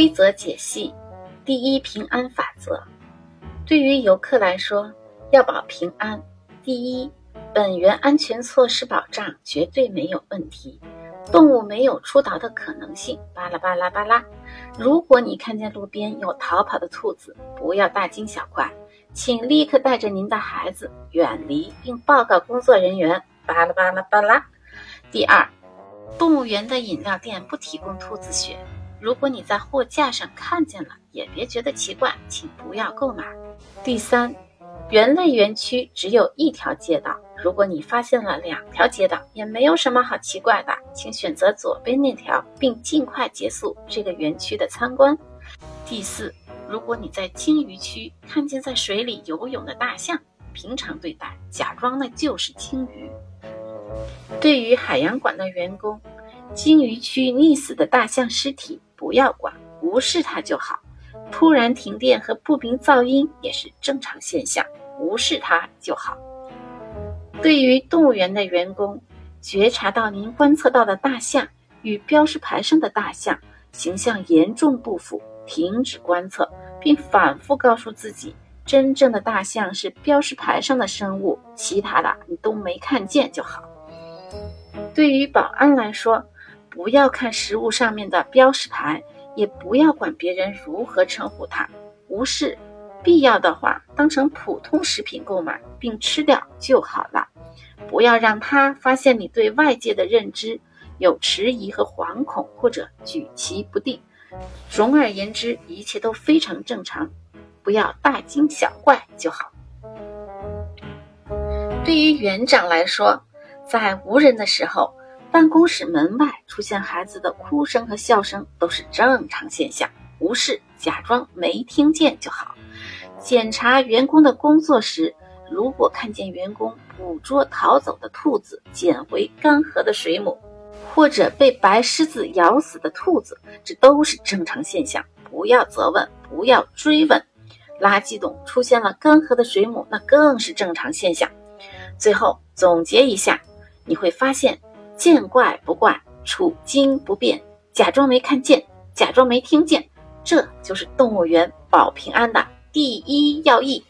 规则解析：第一平安法则。对于游客来说，要保平安，第一，本源安全措施保障绝对没有问题，动物没有出逃的可能性。巴拉巴拉巴拉。如果你看见路边有逃跑的兔子，不要大惊小怪，请立刻带着您的孩子远离，并报告工作人员。巴拉巴拉巴拉。第二，动物园的饮料店不提供兔子血。如果你在货架上看见了，也别觉得奇怪，请不要购买。第三，园内园区只有一条街道，如果你发现了两条街道，也没有什么好奇怪的，请选择左边那条，并尽快结束这个园区的参观。第四，如果你在鲸鱼区看见在水里游泳的大象，平常对待，假装那就是鲸鱼。对于海洋馆的员工，鲸鱼区溺死的大象尸体。不要管，无视它就好。突然停电和不明噪音也是正常现象，无视它就好。对于动物园的员工，觉察到您观测到的大象与标识牌上的大象形象严重不符，停止观测，并反复告诉自己，真正的大象是标识牌上的生物，其他的你都没看见就好。对于保安来说，不要看食物上面的标识牌，也不要管别人如何称呼它，无视。必要的话，当成普通食品购买并吃掉就好了。不要让他发现你对外界的认知有迟疑和惶恐，或者举棋不定。总而言之，一切都非常正常，不要大惊小怪就好。对于园长来说，在无人的时候。办公室门外出现孩子的哭声和笑声都是正常现象，无视，假装没听见就好。检查员工的工作时，如果看见员工捕捉逃走的兔子、捡回干涸的水母，或者被白狮子咬死的兔子，这都是正常现象，不要责问，不要追问。垃圾桶出现了干涸的水母，那更是正常现象。最后总结一下，你会发现。见怪不怪，处惊不变，假装没看见，假装没听见，这就是动物园保平安的第一要义。